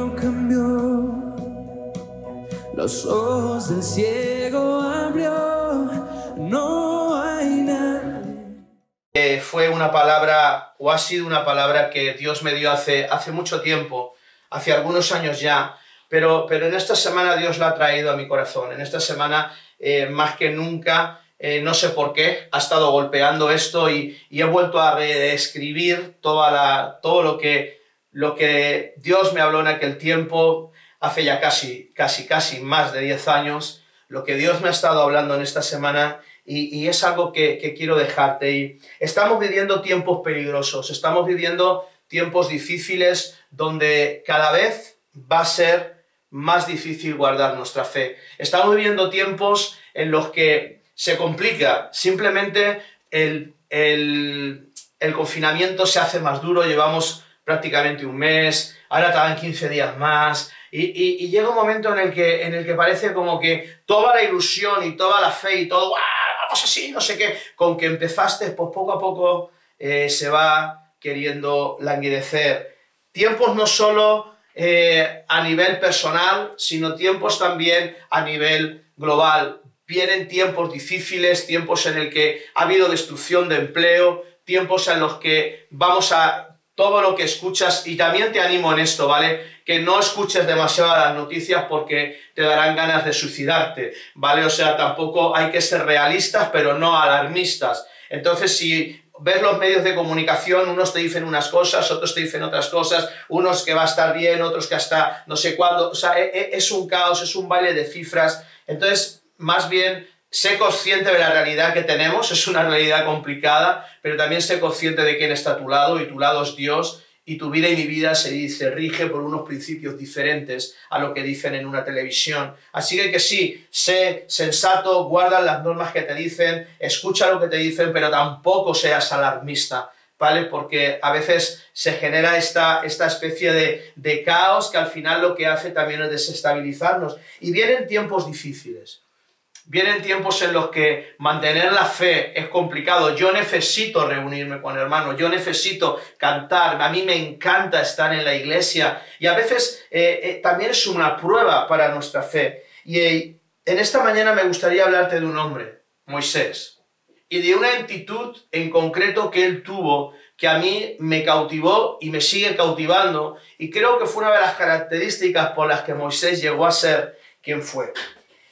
no cambió, los ojos del ciego abrió, no hay nada. Eh, fue una palabra, o ha sido una palabra que Dios me dio hace, hace mucho tiempo, hace algunos años ya, pero, pero en esta semana Dios la ha traído a mi corazón. En esta semana, eh, más que nunca, eh, no sé por qué, ha estado golpeando esto y, y he vuelto a reescribir toda la, todo lo que, lo que Dios me habló en aquel tiempo, hace ya casi, casi, casi más de 10 años, lo que Dios me ha estado hablando en esta semana y, es algo que, quiero dejarte. Y estamos viviendo tiempos peligrosos, estamos viviendo tiempos difíciles donde cada vez va a ser más difícil guardar nuestra fe. Estamos viviendo tiempos en los que se complica, simplemente el, confinamiento se hace más duro, llevamos prácticamente un mes, ahora tardan 15 días más, y, llega un momento en el, que, en el que parece como que toda la ilusión y toda la fe y todo, vamos así, no sé qué, con que empezaste, pues poco a poco eh, se va queriendo languidecer. Tiempos no solo eh, a nivel personal, sino tiempos también a nivel global. Vienen tiempos difíciles, tiempos en el que ha habido destrucción de empleo, tiempos en los que vamos a todo lo que escuchas y también te animo en esto, ¿vale? Que no escuches demasiado las noticias porque te darán ganas de suicidarte, ¿vale? O sea, tampoco hay que ser realistas, pero no alarmistas. Entonces, si ves los medios de comunicación, unos te dicen unas cosas, otros te dicen otras cosas, unos que va a estar bien, otros que hasta no sé cuándo, o sea, e, e, es un caos, es un baile de cifras. Entonces, más bien sé consciente de la realidad que tenemos, es una realidad complicada, pero también sé consciente de quién está a tu lado y tu lado es Dios y tu vida y mi vida se rige por unos principios diferentes a lo que dicen en una televisión. Así que que sí, sé sensato, guarda las normas que te dicen, escucha lo que te dicen, pero tampoco seas alarmista. ¿Vale? Porque a veces se genera esta, esta especie de, de caos que al final lo que hace también es desestabilizarnos. Y vienen tiempos difíciles. Vienen tiempos en los que mantener la fe es complicado. Yo necesito reunirme con hermanos, yo necesito cantar. A mí me encanta estar en la iglesia y a veces eh, eh, también es una prueba para nuestra fe. Y eh, en esta mañana me gustaría hablarte de un hombre, Moisés, y de una actitud en concreto que él tuvo que a mí me cautivó y me sigue cautivando y creo que fue una de las características por las que Moisés llegó a ser quien fue.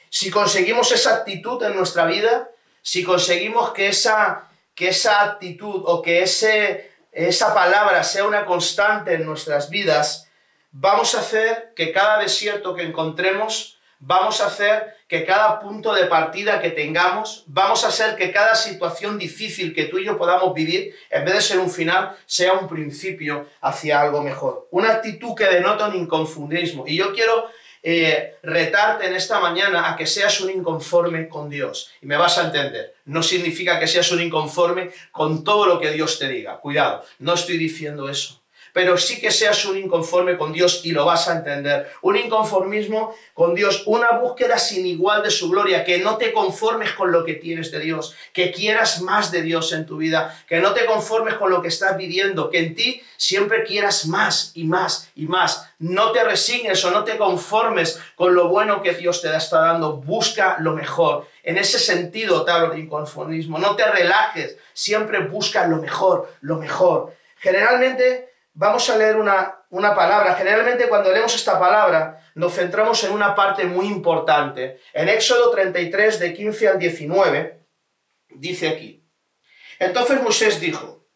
Si conseguimos esa actitud en nuestra vida, si conseguimos que esa, que esa actitud o que ese, esa palabra sea una constante en nuestras vidas, vamos a hacer que cada desierto que encontremos, vamos a hacer que cada punto de partida que tengamos, vamos a hacer que cada situación difícil que tú y yo podamos vivir, en vez de ser un final, sea un principio hacia algo mejor. Una actitud que denota un inconfundismo. Y yo quiero eh, retarte en esta mañana a que seas un inconforme con Dios. Y me vas a entender. No significa que seas un inconforme con todo lo que Dios te diga. Cuidado, no estoy diciendo eso pero sí que seas un inconforme con Dios y lo vas a entender. Un inconformismo con Dios, una búsqueda sin igual de su gloria, que no te conformes con lo que tienes de Dios, que quieras más de Dios en tu vida, que no te conformes con lo que estás viviendo, que en ti siempre quieras más y más y más. No te resignes o no te conformes con lo bueno que Dios te está dando, busca lo mejor. En ese sentido te hablo de inconformismo, no te relajes, siempre busca lo mejor, lo mejor. Generalmente vamos a leer una, palabra. Generalmente cuando leemos esta palabra nos centramos en una parte muy importante. En Éxodo 33, de 15 al 19, dice aquí. Entonces Moisés dijo,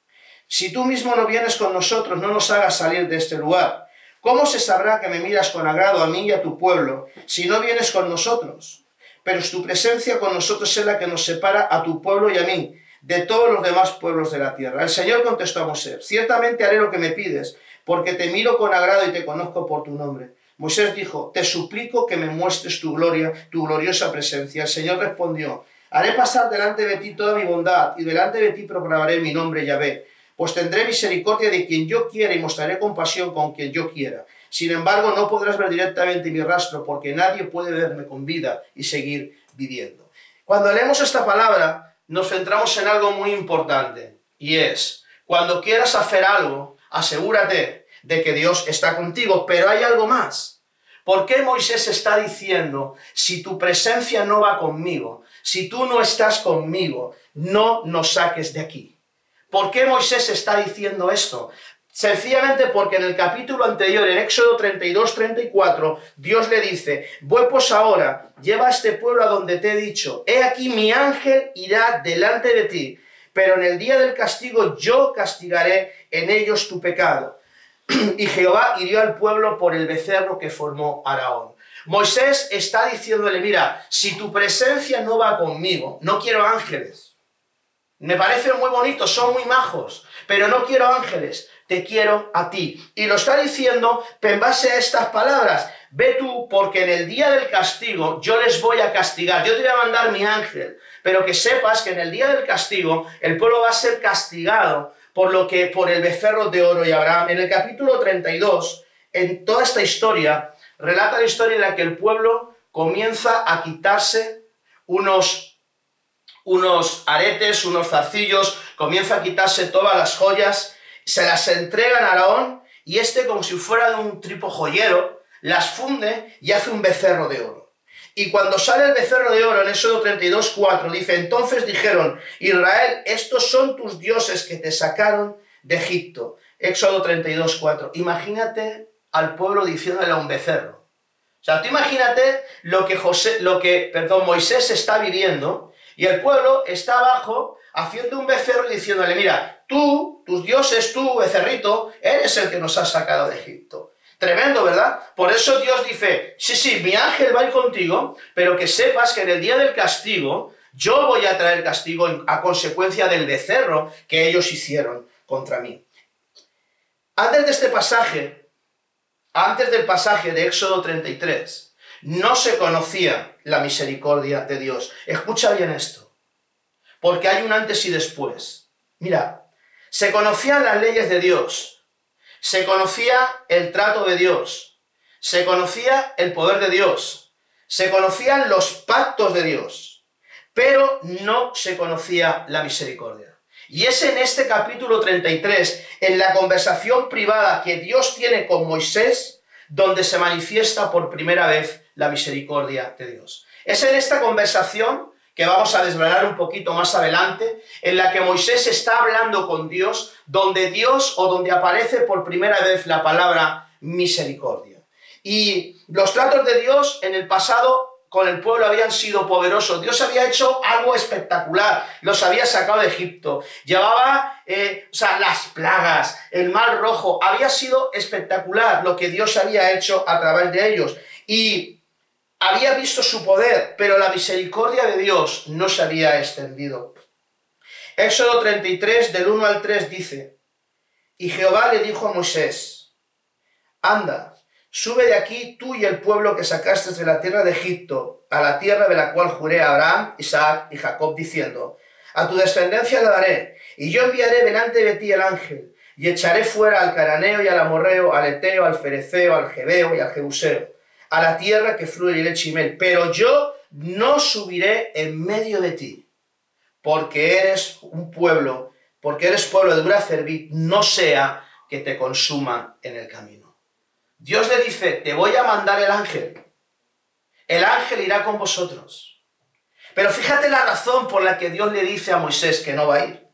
si tú mismo no vienes con nosotros, no nos hagas salir de este lugar. ¿Cómo se sabrá que me miras con agrado a mí y a tu pueblo si no vienes con nosotros? Pero es tu presencia con nosotros es la que nos separa a tu pueblo y a mí de todos los demás pueblos de la tierra. El Señor contestó a Moisés, ciertamente haré lo que me pides, porque te miro con agrado y te conozco por tu nombre. Moisés dijo, te suplico que me muestres tu gloria, tu gloriosa presencia. El Señor respondió, haré pasar delante de ti toda mi bondad, y delante de ti proclamaré mi nombre Yahvé. Pues tendré misericordia de quien yo quiera y mostraré compasión con quien yo quiera. Sin embargo, no podrás ver directamente mi rastro, porque nadie puede verme con vida y seguir viviendo. Cuando leemos esta palabra, nos centramos en algo muy importante y es, cuando quieras hacer algo, asegúrate de que Dios está contigo, pero hay algo más. ¿Por qué Moisés está diciendo, si tu presencia no va conmigo, si tú no estás conmigo, no nos saques de aquí? ¿Por qué Moisés está diciendo esto? Sencillamente porque en el capítulo anterior, en Éxodo 32, 34, Dios le dice, voy pues ahora, lleva a este pueblo a donde te he dicho, he aquí mi ángel irá delante de ti, pero en el día del castigo yo castigaré en ellos tu pecado. y Jehová hirió al pueblo por el becerro que formó Araón. Moisés está diciéndole, mira, si tu presencia no va conmigo, no quiero ángeles. Me parecen muy bonitos, son muy majos, pero no quiero ángeles te quiero a ti. Y lo está diciendo en base a estas palabras. Ve tú, porque en el día del castigo yo les voy a castigar. Yo te voy a mandar mi ángel. Pero que sepas que en el día del castigo el pueblo va a ser castigado por lo que por el becerro de oro y Abraham. En el capítulo 32, en toda esta historia, relata la historia en la que el pueblo comienza a quitarse unos, unos aretes, unos zarcillos, comienza a quitarse todas las joyas se las entregan a Araón y este, como si fuera de un tripo joyero, las funde y hace un becerro de oro. Y cuando sale el becerro de oro en Éxodo 32, 4, dice, entonces dijeron, Israel, estos son tus dioses que te sacaron de Egipto. Éxodo 32, 4. Imagínate al pueblo diciéndole a un becerro. O sea, tú imagínate lo que, José, lo que perdón, Moisés está viviendo y el pueblo está abajo haciendo un becerro y diciéndole, mira, tú, tus dioses, tú, becerrito, eres el que nos ha sacado de Egipto. Tremendo, ¿verdad? Por eso Dios dice, sí, sí, mi ángel va a ir contigo, pero que sepas que en el día del castigo, yo voy a traer castigo a consecuencia del becerro que ellos hicieron contra mí. Antes de este pasaje, antes del pasaje de Éxodo 33, no se conocía la misericordia de Dios. Escucha bien esto porque hay un antes y después. Mira, se conocían las leyes de Dios, se conocía el trato de Dios, se conocía el poder de Dios, se conocían los pactos de Dios, pero no se conocía la misericordia. Y es en este capítulo 33, en la conversación privada que Dios tiene con Moisés, donde se manifiesta por primera vez la misericordia de Dios. Es en esta conversación que vamos a desvelar un poquito más adelante, en la que Moisés está hablando con Dios, donde Dios o donde aparece por primera vez la palabra misericordia. Y los tratos de Dios en el pasado con el pueblo habían sido poderosos. Dios había hecho algo espectacular. Los había sacado de Egipto. Llevaba, eh, o sea, las plagas, el mar rojo. Había sido espectacular lo que Dios había hecho a través de ellos. Y había visto su poder, pero la misericordia de Dios no se había extendido. Éxodo 33, del 1 al 3 dice, y Jehová le dijo a Moisés, anda, sube de aquí tú y el pueblo que sacaste de la tierra de Egipto, a la tierra de la cual juré a Abraham, Isaac y Jacob, diciendo, a tu descendencia la daré, y yo enviaré delante de ti el ángel, y echaré fuera al caraneo y al amorreo, al eteo, al fereceo, al jebeo y al jebuseo a la tierra que fluye leche y pero yo no subiré en medio de ti, porque eres un pueblo, porque eres pueblo de dura cerviz, no sea que te consuma en el camino. Dios le dice, te voy a mandar el ángel. El ángel irá con vosotros. Pero fíjate la razón por la que Dios le dice a Moisés que no va a ir.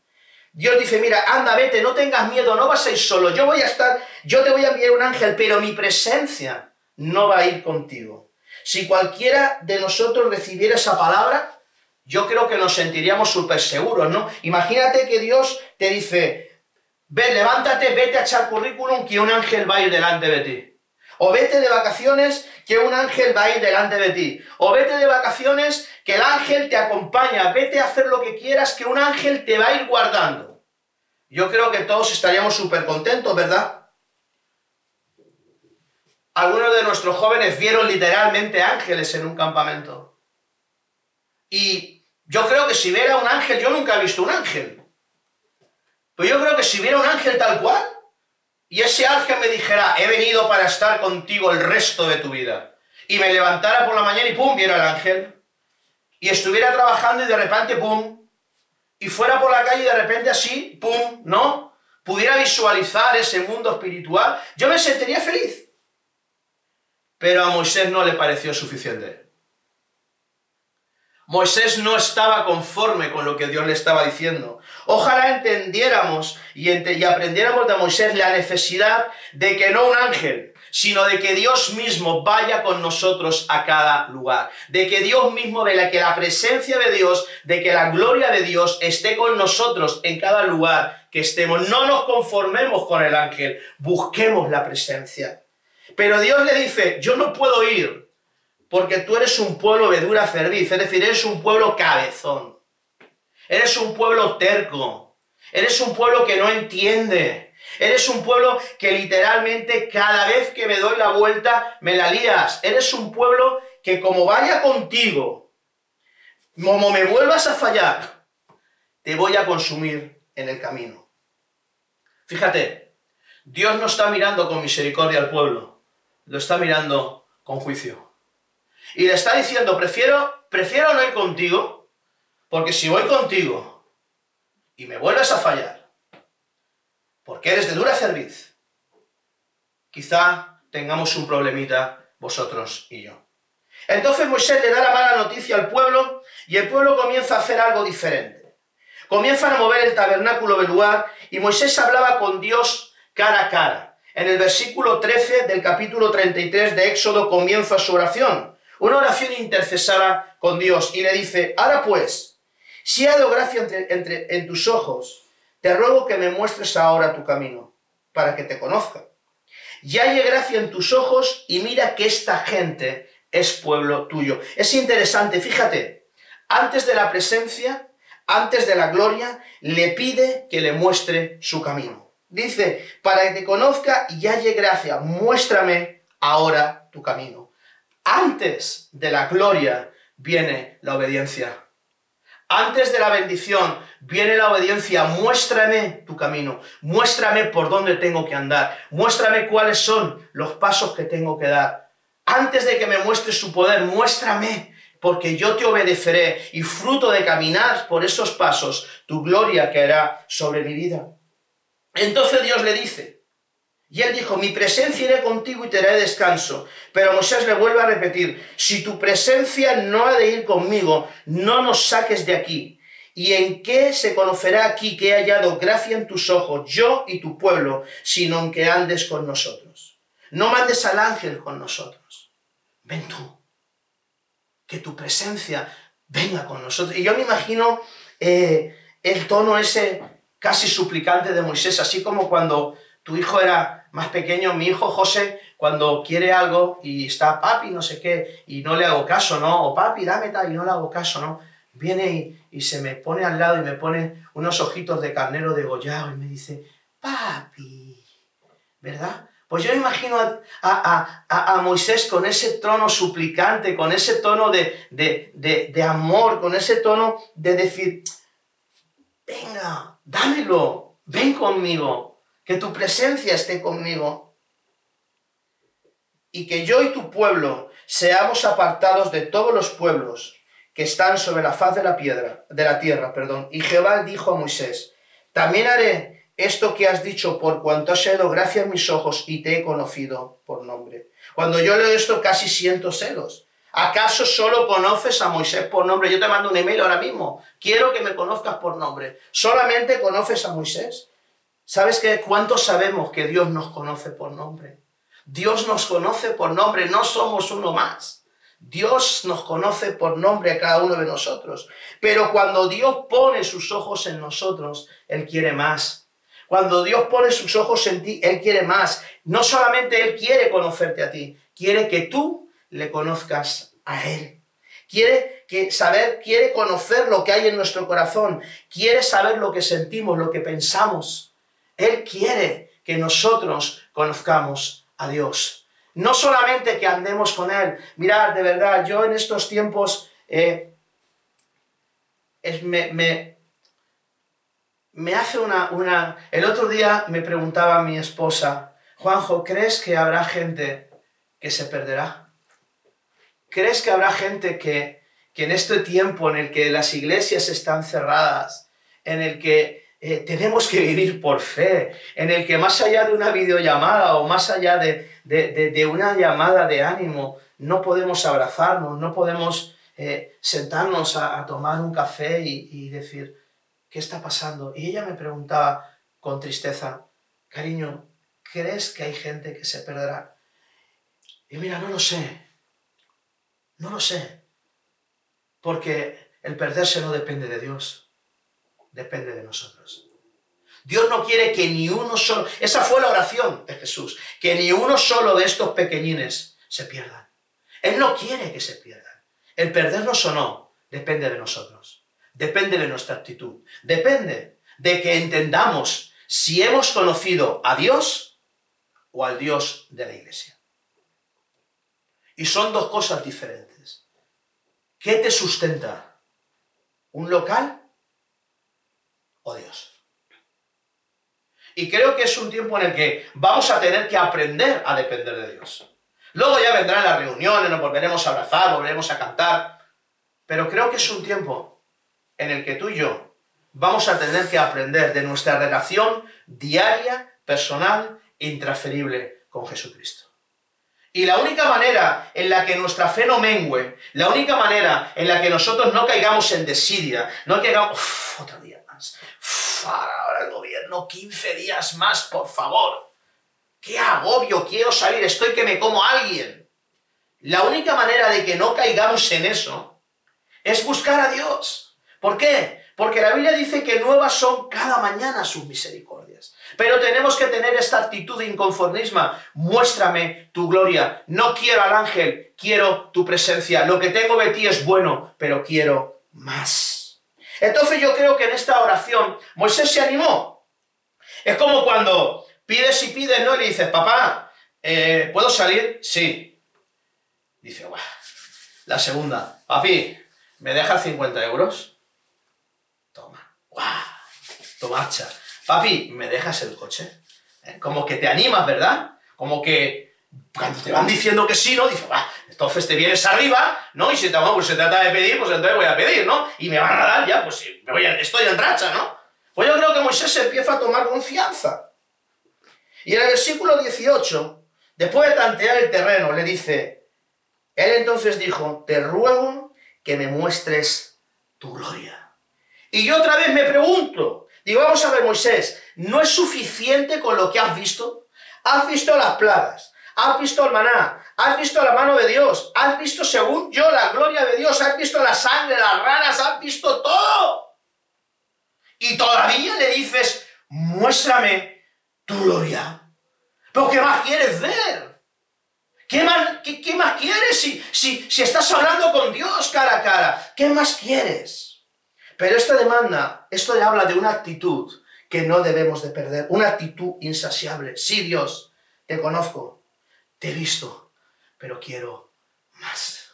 Dios dice, mira, anda, vete, no tengas miedo, no vas a ir solo, yo voy a estar, yo te voy a enviar un ángel, pero mi presencia no va a ir contigo. Si cualquiera de nosotros recibiera esa palabra, yo creo que nos sentiríamos súper seguros, ¿no? Imagínate que Dios te dice, ve, levántate, vete a echar currículum, que un ángel va a ir delante de ti. O vete de vacaciones, que un ángel va a ir delante de ti. O vete de vacaciones, que el ángel te acompaña. Vete a hacer lo que quieras, que un ángel te va a ir guardando. Yo creo que todos estaríamos súper contentos, ¿verdad? Algunos de nuestros jóvenes vieron literalmente ángeles en un campamento. Y yo creo que si viera un ángel, yo nunca he visto un ángel. Pero yo creo que si viera un ángel tal cual, y ese ángel me dijera, he venido para estar contigo el resto de tu vida, y me levantara por la mañana y pum, viera el ángel, y estuviera trabajando y de repente pum, y fuera por la calle y de repente así, pum, ¿no? pudiera visualizar ese mundo espiritual, yo me sentiría feliz. Pero a Moisés no le pareció suficiente. Moisés no estaba conforme con lo que Dios le estaba diciendo. Ojalá entendiéramos y, y, aprendiéramos de Moisés la necesidad de que no un ángel, sino de que Dios mismo vaya con nosotros a cada lugar. De que Dios mismo, de que la presencia de Dios, de que la gloria de Dios esté con nosotros en cada lugar que estemos. No nos conformemos con el ángel, busquemos la presencia. Pero Dios le dice, yo no puedo ir porque tú eres un pueblo de dura cerviz, es decir, eres un pueblo cabezón. Eres un pueblo terco. Eres un pueblo que no entiende. Eres un pueblo que literalmente cada vez que me doy la vuelta me la lías. Eres un pueblo que como vaya contigo, como me vuelvas a fallar, te voy a consumir en el camino. Fíjate, Dios no está mirando con misericordia al pueblo, lo está mirando con juicio. Y le está diciendo, prefiero, prefiero no ir contigo, porque si voy contigo y me vuelves a fallar, porque eres de dura cerviz, quizá tengamos un problemita vosotros y yo. Entonces Moisés le da la mala noticia al pueblo y el pueblo comienza a hacer algo diferente. Comienzan a mover el tabernáculo del lugar y Moisés hablaba con Dios cara a cara. En el versículo 13 del capítulo 33 de Éxodo comienza su oración una oración intercesora con Dios y le dice, ahora pues, si ha dado gracia entre, en tus ojos, te ruego que me muestres ahora tu camino, para que te conozca. Y hay gracia en tus ojos y mira que esta gente es pueblo tuyo. Es interesante, fíjate, antes de la presencia, antes de la gloria, le pide que le muestre su camino. Dice, para que te conozca y haya gracia, muéstrame ahora tu camino. Antes de la gloria viene la obediencia. Antes de la bendición viene la obediencia. Muéstrame tu camino. Muéstrame por dónde tengo que andar. Muéstrame cuáles son los pasos que tengo que dar. Antes de que me muestres su poder, muéstrame, porque yo te obedeceré y fruto de caminar por esos pasos, tu gloria caerá sobre mi vida. Entonces Dios le dice, y él dijo, mi presencia iré contigo y te daré descanso. Pero Moisés le vuelve a repetir, si tu presencia no ha de ir conmigo, no nos saques de aquí. ¿Y en qué se conocerá aquí que he hallado gracia en tus ojos, yo y tu pueblo, sino en que andes con nosotros? No mandes al ángel con nosotros. Ven tú. Que tu presencia venga con nosotros. Y yo me imagino eh, el tono ese casi suplicante de Moisés, así como cuando tu hijo era más pequeño, mi hijo José, cuando quiere algo y está papi, no sé qué, y no le hago caso, ¿no? O papi, dame tal, y no le hago caso, ¿no? Viene y, se me pone al lado y me pone unos ojitos de carnero degollado y me dice, papi, ¿verdad? Pues yo imagino a, a, Moisés con ese tono suplicante, con ese tono de, de amor, con ese tono de decir, venga, dámelo, ven conmigo, que tu presencia esté conmigo y que yo y tu pueblo seamos apartados de todos los pueblos que están sobre la faz de la piedra, de la tierra, perdón. Y Jehová dijo a Moisés: También haré esto que has dicho por cuanto has sido gracia en mis ojos y te he conocido por nombre. Cuando yo leo esto casi siento celos. ¿Acaso solo conoces a Moisés por nombre? Yo te mando un email ahora mismo. Quiero que me conozcas por nombre. ¿Solamente conoces a Moisés? ¿Sabes qué? ¿Cuántos sabemos que Dios nos conoce por nombre? Dios nos conoce por nombre, no somos uno más. Dios nos conoce por nombre a cada uno de nosotros. Pero cuando Dios pone sus ojos en nosotros, Él quiere más. Cuando Dios pone sus ojos en ti, Él quiere más. No solamente Él quiere conocerte a ti, quiere que tú le conozcas a Él. Quiere que saber, quiere conocer lo que hay en nuestro corazón, quiere saber lo que sentimos, lo que pensamos. Él quiere que nosotros conozcamos a Dios. No solamente que andemos con Él. Mirad, de verdad, yo en estos tiempos eh, me, me, hace una, una... El otro día me preguntaba mi esposa, Juanjo, ¿crees que habrá gente que se perderá? ¿Crees que habrá gente que, que en este tiempo en el que las iglesias están cerradas, en el que eh, tenemos que vivir por fe, en el que más allá de una videollamada o más allá de, una llamada de ánimo, no podemos abrazarnos, no podemos eh, sentarnos a, tomar un café y, decir, ¿qué está pasando? Y ella me preguntaba con tristeza, cariño, ¿crees que hay gente que se perderá? Y mira, no lo sé, no lo sé, porque el perderse no depende de Dios depende de nosotros. Dios no quiere que ni uno solo, esa fue la oración de Jesús, que ni uno solo de estos pequeñines se pierdan. Él no quiere que se pierdan. El perdernos o no depende de nosotros, depende de nuestra actitud, depende de que entendamos si hemos conocido a Dios o al Dios de la iglesia. Y son dos cosas diferentes. ¿Qué te sustenta? ¿Un local o Dios. Y creo que es un tiempo en el que vamos a tener que aprender a depender de Dios. Luego ya vendrán las reuniones, nos volveremos a abrazar, volveremos a cantar. Pero creo que es un tiempo en el que tú y yo vamos a tener que aprender de nuestra relación diaria, personal, intransferible con Jesucristo. Y la única manera en la que nuestra fe no mengue, la única manera en la que nosotros no caigamos en desidia, no caigamos, uf, otro día más, ahora el gobierno 15 días más, por favor. ¡Qué agobio! Quiero salir, estoy que me como a alguien. La única manera de que no caigamos en eso es buscar a Dios. ¿Por qué? Porque la Biblia dice que nuevas son cada mañana sus misericordias. Pero tenemos que tener esta actitud de inconformismo. Muéstrame tu gloria. No quiero al ángel, quiero tu presencia. Lo que tengo de ti es bueno, pero quiero más. Entonces yo creo que en esta oración Moisés se animó. Es como cuando pides y pides, ¿no? Y le dices, papá, eh, ¿puedo salir? Sí. Dice, Buah. La segunda, papi, ¿me dejas 50 euros? Toma. ¡Guau! Toma, Papi, ¿me dejas el coche? ¿Eh? Como que te animas, ¿verdad? Como que cuando te van diciendo que sí, ¿no? Dices, va, entonces te vienes arriba, ¿no? Y si te, pues se trata de pedir, pues entonces voy a pedir, ¿no? Y me van a dar ya, pues me voy estoy en racha, ¿no? Pues yo creo que Moisés empieza a tomar confianza. Y en el versículo 18, después de tantear el terreno, le dice, él entonces dijo, te ruego que me muestres tu gloria. Y yo otra vez me pregunto, digo, vamos a ver Moisés, ¿no es suficiente con lo que has visto? Has visto las plagas, has visto el maná, has visto la mano de Dios, has visto según yo la gloria de Dios, has visto la sangre, las ranas, has visto todo. Y todavía le dices, muéstrame tu gloria. ¿Pero qué más quieres ver? ¿Qué más, qué, más quieres si, si, si estás hablando con Dios cara a cara? ¿Qué más quieres? Pero esta demanda, esto le habla de una actitud que no debemos de perder, una actitud insaciable. Sí, Dios, te conozco, te he visto, pero quiero más.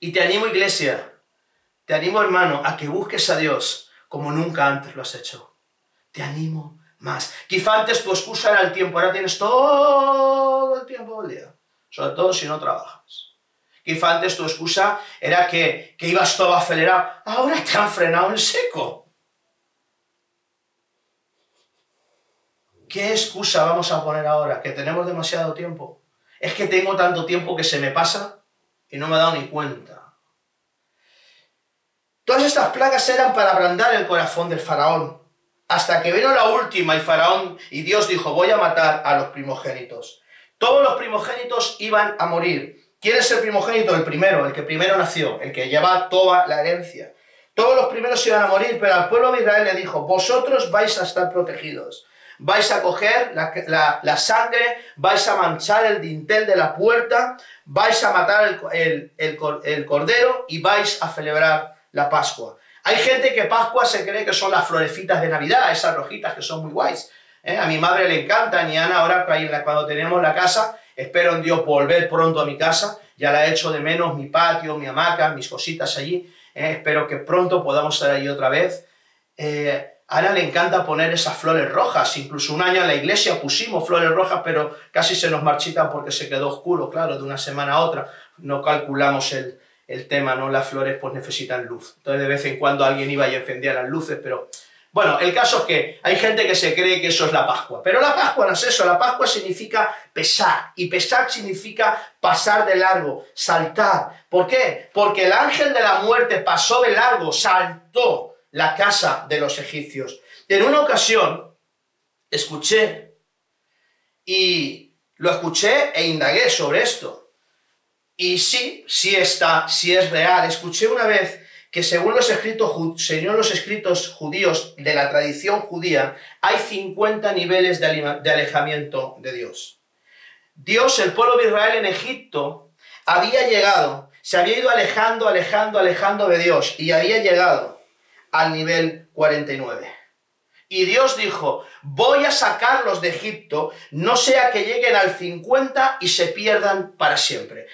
Y te animo, iglesia, te animo, hermano, a que busques a Dios como nunca antes lo has hecho. Te animo más. Quizá antes tu excusa era el tiempo, ahora tienes todo el tiempo del día, sobre todo si no trabajas. Quizá antes tu excusa era que, que ibas todo acelerado, ahora te han frenado en seco. ¿Qué excusa vamos a poner ahora? ¿Que tenemos demasiado tiempo? Es que tengo tanto tiempo que se me pasa y no me he dado ni cuenta. Todas estas plagas eran para abrandar el corazón del faraón. Hasta que vino la última y faraón y Dios dijo, voy a matar a los primogénitos. Todos los primogénitos iban a morir. ¿Quién es el primogénito? El primero, el que primero nació, el que lleva toda la herencia. Todos los primeros iban a morir, pero al pueblo de Israel le dijo, vosotros vais a estar protegidos vais a coger la, sangre, vais a manchar el dintel de la puerta, vais a matar el, cordero y vais a celebrar la Pascua. Hay gente que Pascua se cree que son las florecitas de Navidad, esas rojitas que son muy guays. ¿eh? A mi madre le encantan y Ana ahora cuando tenemos la casa, espero en Dios volver pronto a mi casa, ya la he hecho de menos, mi patio, mi hamaca, mis cositas allí, ¿eh? espero que pronto podamos estar allí otra vez. Eh, Ana le encanta poner esas flores rojas. Incluso un año en la iglesia pusimos flores rojas, pero casi se nos marchitan porque se quedó oscuro, claro, de una semana a otra. No calculamos el, el tema, ¿no? Las flores pues necesitan luz. Entonces de vez en cuando alguien iba y encendía las luces, pero Bueno, el caso es que hay gente que se cree que eso es la Pascua, pero la Pascua no es eso, la Pascua significa pesar y pesar significa pasar de largo, saltar. ¿Por qué? Porque el ángel de la muerte pasó de largo, saltó la casa de los egipcios. En una ocasión escuché y lo escuché e indagué sobre esto. Y sí, sí está, sí es real. Escuché una vez que según los escritos, según los escritos judíos de la tradición judía, hay 50 niveles de alejamiento de Dios. Dios, el pueblo de Israel en Egipto, había llegado, se había ido alejando, alejando, alejando de Dios y había llegado al nivel 49. Y Dios dijo, voy a sacarlos de Egipto, no sea que lleguen al 50 y se pierdan para siempre.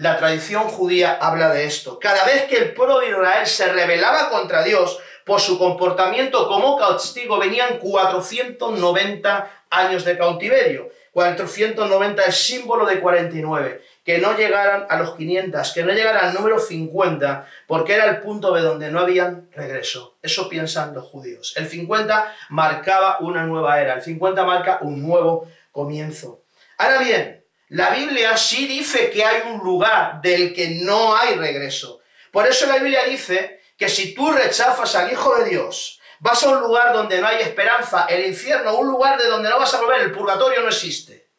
La tradición judía habla de esto. Cada vez que el pueblo de Israel se rebelaba contra Dios por su comportamiento como castigo, venían 490 años de cautiverio. 490 es símbolo de 49. Que no llegaran a los 500, que no llegaran al número 50, porque era el punto de donde no habían regreso. Eso piensan los judíos. El 50 marcaba una nueva era, el 50 marca un nuevo comienzo. Ahora bien, la Biblia sí dice que hay un lugar del que no hay regreso. Por eso la Biblia dice que si tú rechazas al Hijo de Dios, vas a un lugar donde no hay esperanza, el infierno, un lugar de donde no vas a volver, el purgatorio no existe.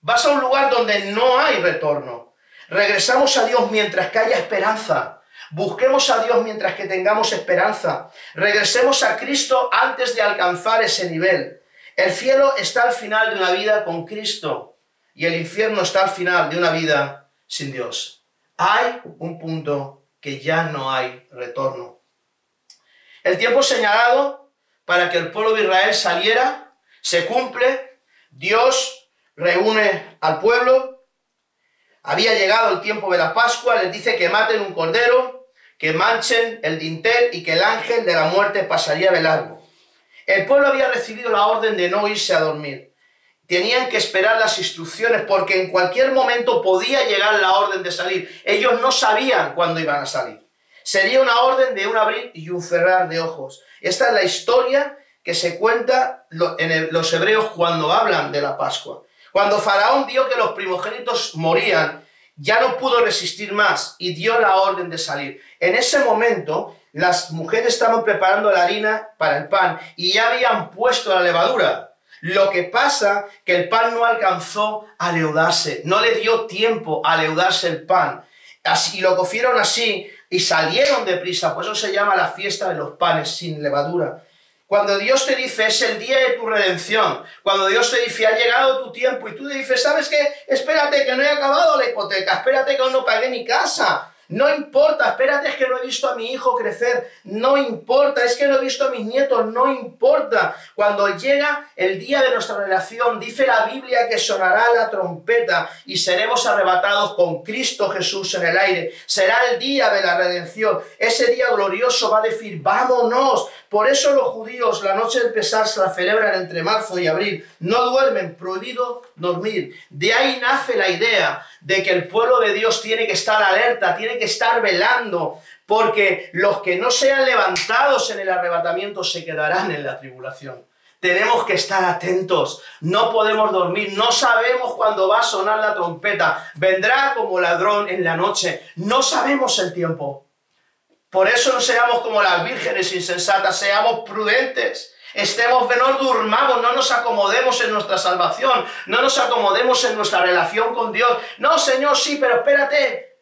Vas a un lugar donde no hay retorno. Regresamos a Dios mientras que haya esperanza. Busquemos a Dios mientras que tengamos esperanza. Regresemos a Cristo antes de alcanzar ese nivel. El cielo está al final de una vida con Cristo y el infierno está al final de una vida sin Dios. Hay un punto que ya no hay retorno. El tiempo señalado para que el pueblo de Israel saliera se cumple. Dios reúne al pueblo. Había llegado el tiempo de la Pascua. Les dice que maten un cordero, que manchen el dintel y que el ángel de la muerte pasaría de largo. El pueblo había recibido la orden de no irse a dormir tenían que esperar las instrucciones porque en cualquier momento podía llegar la orden de salir. Ellos no sabían cuándo iban a salir. Sería una orden de un abrir y un cerrar de ojos. Esta es la historia que se cuenta en los hebreos cuando hablan de la Pascua. Cuando Faraón vio que los primogénitos morían, ya no pudo resistir más y dio la orden de salir. En ese momento, las mujeres estaban preparando la harina para el pan y ya habían puesto la levadura. Lo que pasa que el pan no alcanzó a leudarse, no le dio tiempo a leudarse el pan. Así, y lo cogieron así y salieron deprisa, por eso se llama la fiesta de los panes sin levadura. Cuando Dios te dice es el día de tu redención, cuando Dios te dice ha llegado tu tiempo y tú le dices, ¿sabes qué? Espérate que no he acabado la hipoteca, espérate que aún no pagué mi casa, no importa, espérate, es que no he visto a mi hijo crecer. No importa, es que no he visto a mis nietos. No importa. Cuando llega el día de nuestra relación, dice la Biblia que sonará la trompeta y seremos arrebatados con Cristo Jesús en el aire. Será el día de la redención. Ese día glorioso va a decir, vámonos. Por eso los judíos la noche del pesar se la celebran entre marzo y abril. No duermen, prohibido dormir. De ahí nace la idea de que el pueblo de Dios tiene que estar alerta, tiene que estar velando, porque los que no sean levantados en el arrebatamiento se quedarán en la tribulación. Tenemos que estar atentos, no podemos dormir, no sabemos cuándo va a sonar la trompeta, vendrá como ladrón en la noche, no sabemos el tiempo. Por eso no seamos como las vírgenes insensatas, seamos prudentes. Estemos menor, durmamos, no nos acomodemos en nuestra salvación, no nos acomodemos en nuestra relación con Dios. No, Señor, sí, pero espérate.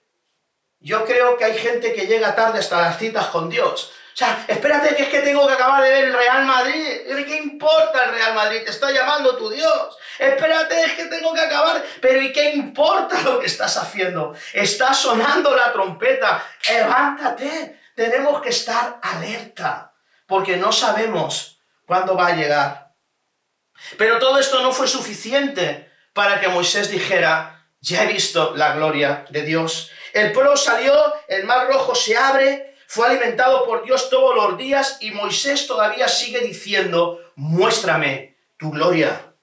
Yo creo que hay gente que llega tarde hasta las citas con Dios. O sea, espérate que es que tengo que acabar de ver el Real Madrid. ¿Qué importa el Real Madrid? Te está llamando tu Dios. Espérate, es que tengo que acabar. Pero ¿y qué importa lo que estás haciendo? Está sonando la trompeta. Levántate. Tenemos que estar alerta. Porque no sabemos cuándo va a llegar. Pero todo esto no fue suficiente para que Moisés dijera, ya he visto la gloria de Dios. El pueblo salió, el mar rojo se abre, fue alimentado por Dios todos los días y Moisés todavía sigue diciendo, muéstrame tu gloria.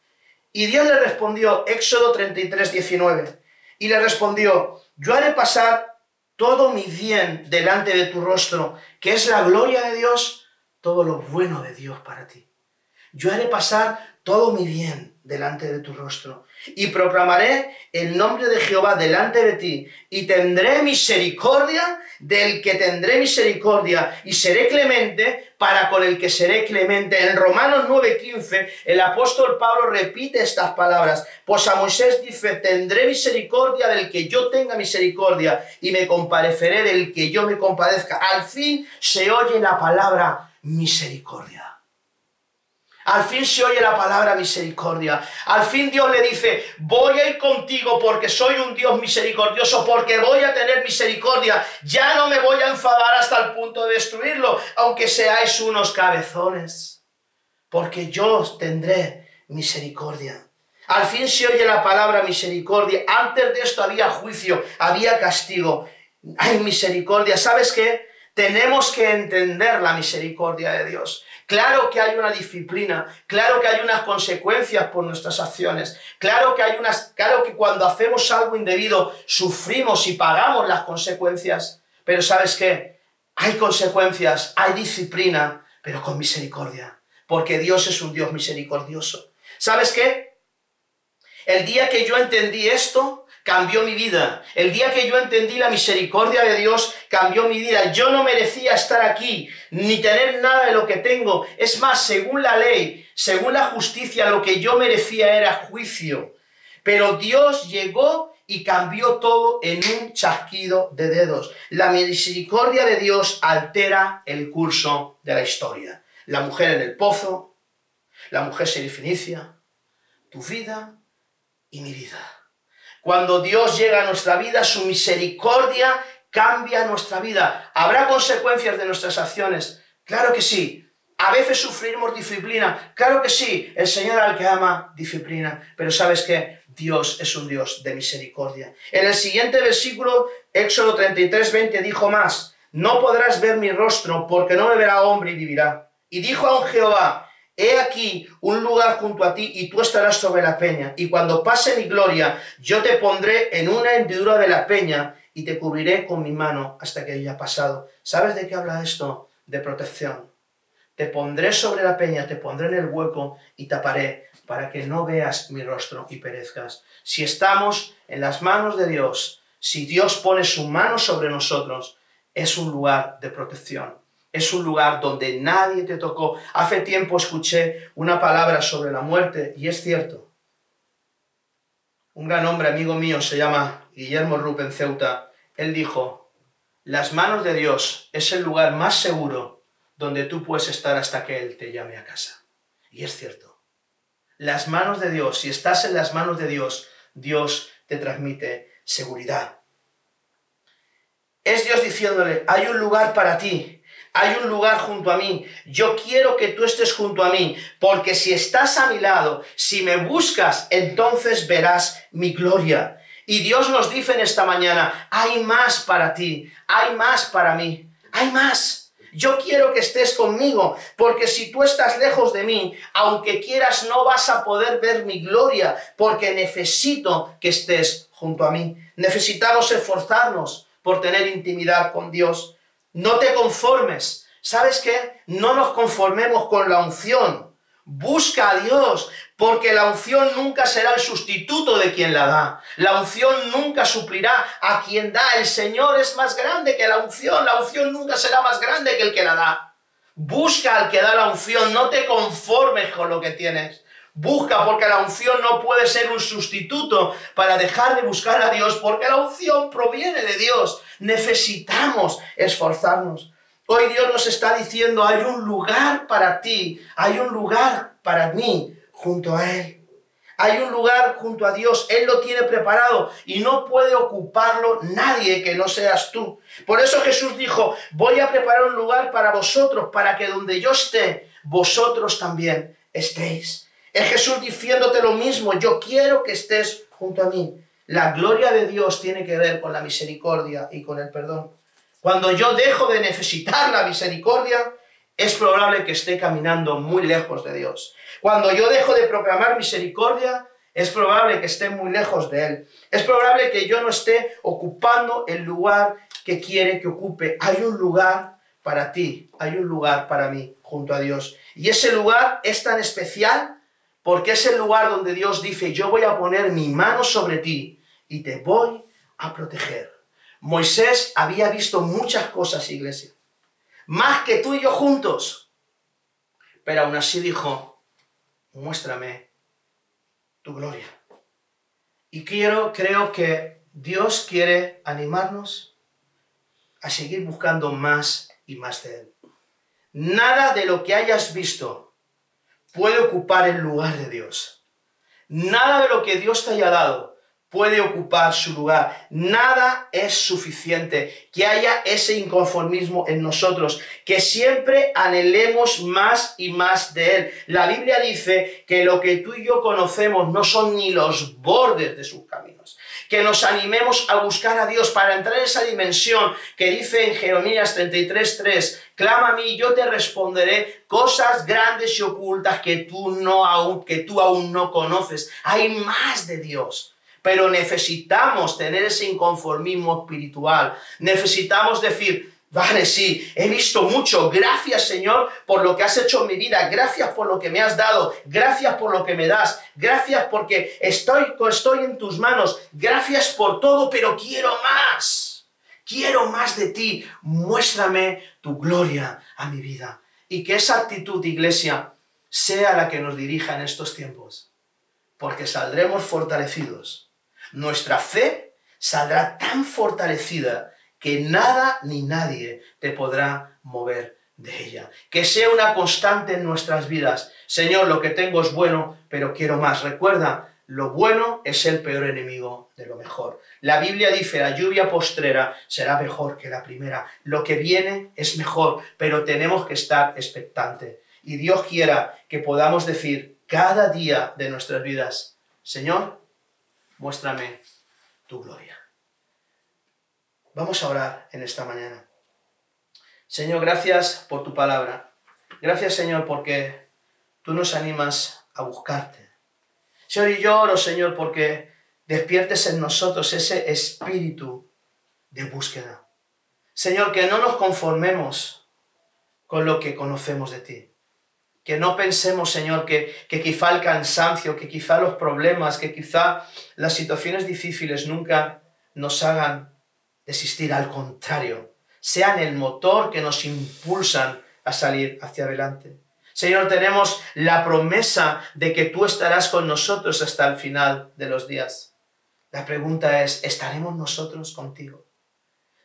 Y Dios le respondió, Éxodo 33, 19, y le respondió, yo haré pasar todo mi bien delante de tu rostro, que es la gloria de Dios todo lo bueno de Dios para ti. Yo haré pasar todo mi bien delante de tu rostro y proclamaré el nombre de Jehová delante de ti y tendré misericordia del que tendré misericordia y seré clemente para con el que seré clemente. En Romanos 9:15 el apóstol Pablo repite estas palabras, pues a Moisés dice, tendré misericordia del que yo tenga misericordia y me compareceré del que yo me compadezca. Al fin se oye la palabra misericordia. Al fin se oye la palabra misericordia. Al fin Dios le dice, voy a ir contigo porque soy un Dios misericordioso, porque voy a tener misericordia. Ya no me voy a enfadar hasta el punto de destruirlo, aunque seáis unos cabezones. Porque yo tendré misericordia. Al fin se oye la palabra misericordia. Antes de esto había juicio, había castigo. Hay misericordia. ¿Sabes qué? Tenemos que entender la misericordia de Dios. Claro que hay una disciplina, claro que hay unas consecuencias por nuestras acciones, claro que hay unas, claro que cuando hacemos algo indebido sufrimos y pagamos las consecuencias, pero ¿sabes qué? Hay consecuencias, hay disciplina, pero con misericordia, porque Dios es un Dios misericordioso. ¿Sabes qué? El día que yo entendí esto, cambió mi vida. El día que yo entendí la misericordia de Dios, cambió mi vida. Yo no merecía estar aquí, ni tener nada de lo que tengo. Es más, según la ley, según la justicia, lo que yo merecía era juicio. Pero Dios llegó y cambió todo en un chasquido de dedos. La misericordia de Dios altera el curso de la historia. La mujer en el pozo, la mujer serifinicia, tu vida y mi vida. Cuando Dios llega a nuestra vida, su misericordia cambia nuestra vida. ¿Habrá consecuencias de nuestras acciones? Claro que sí. A veces sufriremos disciplina. Claro que sí. El Señor al que ama, disciplina. Pero ¿sabes qué? Dios es un Dios de misericordia. En el siguiente versículo, Éxodo 33, 20, dijo más. No podrás ver mi rostro porque no me verá hombre y vivirá. Y dijo a un Jehová, He aquí un lugar junto a ti y tú estarás sobre la peña. Y cuando pase mi gloria, yo te pondré en una hendidura de la peña y te cubriré con mi mano hasta que haya pasado. ¿Sabes de qué habla esto? De protección. Te pondré sobre la peña, te pondré en el hueco y taparé para que no veas mi rostro y perezcas. Si estamos en las manos de Dios, si Dios pone su mano sobre nosotros, es un lugar de protección es un lugar donde nadie te tocó. Hace tiempo escuché una palabra sobre la muerte y es cierto. Un gran hombre, amigo mío, se llama Guillermo Rupen Ceuta. Él dijo, las manos de Dios es el lugar más seguro donde tú puedes estar hasta que Él te llame a casa. Y es cierto. Las manos de Dios, si estás en las manos de Dios, Dios te transmite seguridad. Es Dios diciéndole, hay un lugar para ti, hay un lugar junto a mí. Yo quiero que tú estés junto a mí, porque si estás a mi lado, si me buscas, entonces verás mi gloria. Y Dios nos dice en esta mañana, hay más para ti, hay más para mí, hay más. Yo quiero que estés conmigo, porque si tú estás lejos de mí, aunque quieras, no vas a poder ver mi gloria, porque necesito que estés junto a mí. Necesitamos esforzarnos por tener intimidad con Dios. No te conformes. ¿Sabes qué? No nos conformemos con la unción. Busca a Dios, porque la unción nunca será el sustituto de quien la da. La unción nunca suplirá a quien da. El Señor es más grande que la unción. La unción nunca será más grande que el que la da. Busca al que da la unción. No te conformes con lo que tienes. Busca porque la unción no puede ser un sustituto para dejar de buscar a Dios, porque la unción proviene de Dios. Necesitamos esforzarnos. Hoy Dios nos está diciendo, hay un lugar para ti, hay un lugar para mí junto a Él. Hay un lugar junto a Dios, Él lo tiene preparado y no puede ocuparlo nadie que no seas tú. Por eso Jesús dijo, voy a preparar un lugar para vosotros, para que donde yo esté, vosotros también estéis. Es Jesús diciéndote lo mismo, yo quiero que estés junto a mí. La gloria de Dios tiene que ver con la misericordia y con el perdón. Cuando yo dejo de necesitar la misericordia, es probable que esté caminando muy lejos de Dios. Cuando yo dejo de proclamar misericordia, es probable que esté muy lejos de Él. Es probable que yo no esté ocupando el lugar que quiere que ocupe. Hay un lugar para ti, hay un lugar para mí junto a Dios. Y ese lugar es tan especial porque es el lugar donde Dios dice, yo voy a poner mi mano sobre ti y te voy a proteger. Moisés había visto muchas cosas, iglesia, más que tú y yo juntos, pero aún así dijo, muéstrame tu gloria. Y quiero, creo que Dios quiere animarnos a seguir buscando más y más de Él. Nada de lo que hayas visto puede ocupar el lugar de Dios. Nada de lo que Dios te haya dado puede ocupar su lugar. Nada es suficiente. Que haya ese inconformismo en nosotros. Que siempre anhelemos más y más de Él. La Biblia dice que lo que tú y yo conocemos no son ni los bordes de sus caminos. Que nos animemos a buscar a Dios para entrar en esa dimensión que dice en Jeremías 33.3, clama a mí yo te responderé cosas grandes y ocultas que tú, no aún, que tú aún no conoces. Hay más de Dios pero necesitamos tener ese inconformismo espiritual. Necesitamos decir, Vale, sí, he visto mucho. Gracias, Señor, por lo que has hecho en mi vida. Gracias por lo que me has dado. Gracias por lo que me das. Gracias porque estoy, estoy en tus manos. Gracias por todo, pero quiero más. Quiero más de ti. Muéstrame tu gloria a mi vida. Y que esa actitud, iglesia, sea la que nos dirija en estos tiempos. Porque saldremos fortalecidos nuestra fe saldrá tan fortalecida que nada ni nadie te podrá mover de ella. Que sea una constante en nuestras vidas. Señor, lo que tengo es bueno, pero quiero más. Recuerda, lo bueno es el peor enemigo de lo mejor. La Biblia dice, la lluvia postrera será mejor que la primera. Lo que viene es mejor, pero tenemos que estar expectantes. Y Dios quiera que podamos decir cada día de nuestras vidas, Señor, muéstrame tu gloria. Vamos a orar en esta mañana. Señor, gracias por tu palabra. Gracias, Señor, porque tú nos animas a buscarte. Señor, y yo oro, Señor, porque despiertes en nosotros ese espíritu de búsqueda. Señor, que no nos conformemos con lo que conocemos de ti. Que no pensemos, Señor, que, que quizá el cansancio, que quizá los problemas, que quizá las situaciones difíciles nunca nos hagan desistir. Al contrario, sean el motor que nos impulsan a salir hacia adelante. Señor, tenemos la promesa de que tú estarás con nosotros hasta el final de los días. La pregunta es, ¿estaremos nosotros contigo?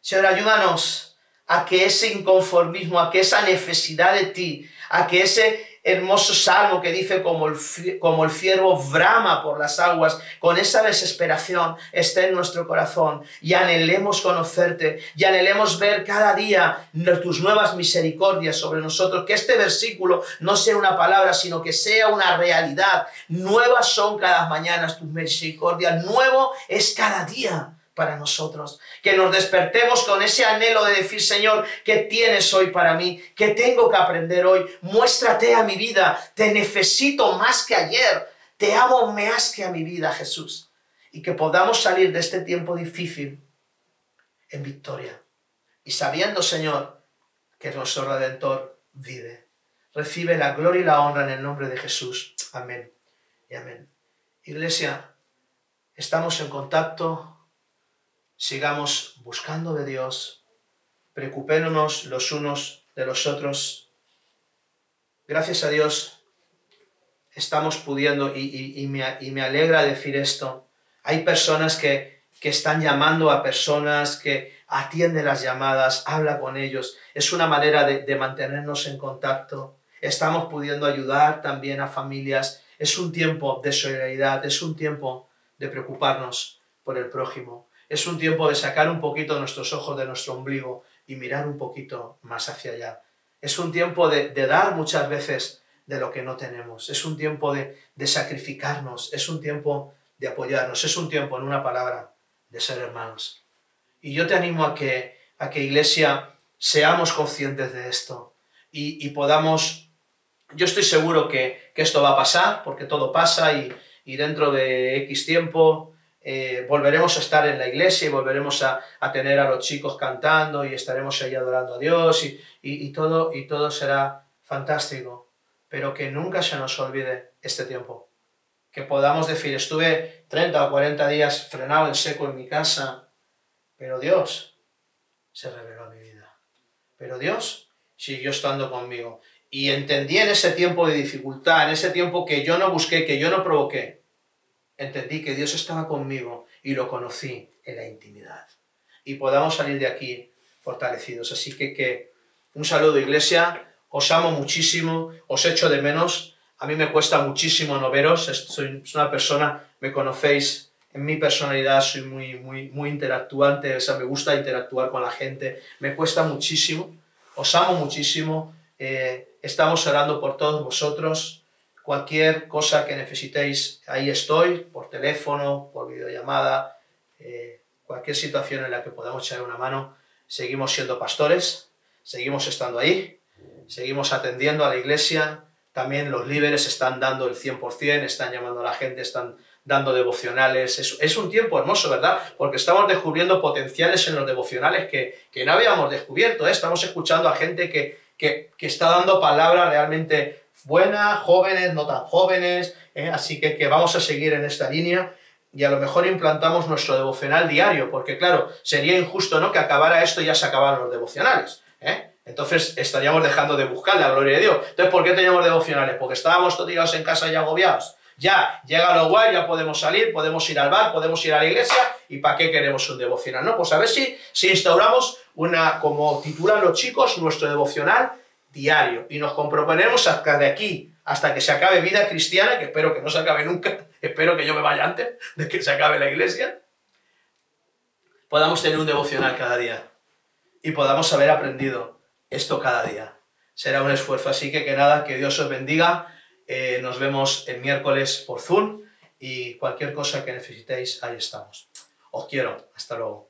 Señor, ayúdanos a que ese inconformismo, a que esa necesidad de ti, a que ese hermoso salmo que dice como el, como el ciervo brama por las aguas, con esa desesperación esté en nuestro corazón y anhelemos conocerte y anhelemos ver cada día tus nuevas misericordias sobre nosotros. Que este versículo no sea una palabra, sino que sea una realidad. Nuevas son cada mañana tus misericordias, nuevo es cada día para nosotros. Que nos despertemos con ese anhelo de decir, Señor, ¿qué tienes hoy para mí? ¿Qué tengo que aprender hoy? Muéstrate a mi vida. Te necesito más que ayer. Te amo más que a mi vida, Jesús. Y que podamos salir de este tiempo difícil en victoria. Y sabiendo, Señor, que nuestro Redentor vive. Recibe la gloria y la honra en el nombre de Jesús. Amén y amén. Iglesia, estamos en contacto sigamos buscando de Dios, preocupémonos los unos de los otros. Gracias a Dios estamos pudiendo, y, me, alegra decir esto, hay personas que, que están llamando a personas que atienden las llamadas, habla con ellos. Es una manera de, de, mantenernos en contacto. Estamos pudiendo ayudar también a familias. Es un tiempo de solidaridad, es un tiempo de preocuparnos por el prójimo. Es un tiempo de sacar un poquito nuestros ojos de nuestro ombligo y mirar un poquito más hacia allá. Es un tiempo de, dar muchas veces de lo que no tenemos. Es un tiempo de, de sacrificarnos. Es un tiempo de apoyarnos. Es un tiempo, en una palabra, de ser hermanos. Y yo te animo a que, a que iglesia, seamos conscientes de esto y, y podamos... Yo estoy seguro que, que, esto va a pasar, porque todo pasa y, y dentro de X tiempo eh, volveremos a estar en la iglesia y volveremos a, tener a los chicos cantando y estaremos ahí adorando a Dios y, todo, y todo será fantástico. Pero que nunca se nos olvide este tiempo. Que podamos decir, estuve 30 o 40 días frenado en seco en mi casa, pero Dios se reveló a mi vida. Pero Dios siguió estando conmigo. Y entendí en ese tiempo de dificultad, en ese tiempo que yo no busqué, que yo no provoqué, entendí que Dios estaba conmigo y lo conocí en la intimidad. Y podamos salir de aquí fortalecidos. Así que, que un saludo iglesia, os amo muchísimo, os echo de menos. A mí me cuesta muchísimo no veros, soy una persona, me conocéis, en mi personalidad. Soy muy, muy, muy interactuante, o sea, me gusta interactuar con la gente, me cuesta muchísimo, os amo muchísimo, eh, estamos orando por todos vosotros, cualquier cosa que necesitéis, ahí estoy, por teléfono, por videollamada, eh, cualquier situación en la que podamos echar una mano, seguimos siendo pastores, seguimos estando ahí, seguimos atendiendo a la iglesia, también los líderes están dando el 100%, están llamando a la gente, están dando devocionales. Es, un tiempo hermoso, ¿verdad? Porque estamos descubriendo potenciales en los devocionales que, no habíamos descubierto. ¿eh? Estamos escuchando a gente que, que, está dando palabras realmente buenas, jóvenes, no tan jóvenes. ¿eh? Así que, que vamos a seguir en esta línea y a lo mejor implantamos nuestro devocional diario, porque claro, sería injusto ¿no? que acabara esto y ya se acabaran los devocionales. ¿eh? Entonces estaríamos dejando de buscar la gloria de Dios. Entonces, ¿por qué teníamos devocionales? Porque estábamos todos en casa y agobiados. Ya, llega lo guay, ya podemos salir, podemos ir al bar, podemos ir a la iglesia, ¿y para qué queremos un devocional? No, pues a ver si, si instauramos una, como titulan los chicos, nuestro devocional diario, y nos comproponemos hasta de aquí, hasta que se acabe vida cristiana, que espero que no se acabe nunca, espero que yo me vaya antes de que se acabe la iglesia, podamos tener un devocional cada día, y podamos haber aprendido esto cada día. Será un esfuerzo, así que que nada, que Dios os bendiga eh, nos vemos el miércoles por Zoom y cualquier cosa que necesitéis, ahí estamos. Os quiero. Hasta luego.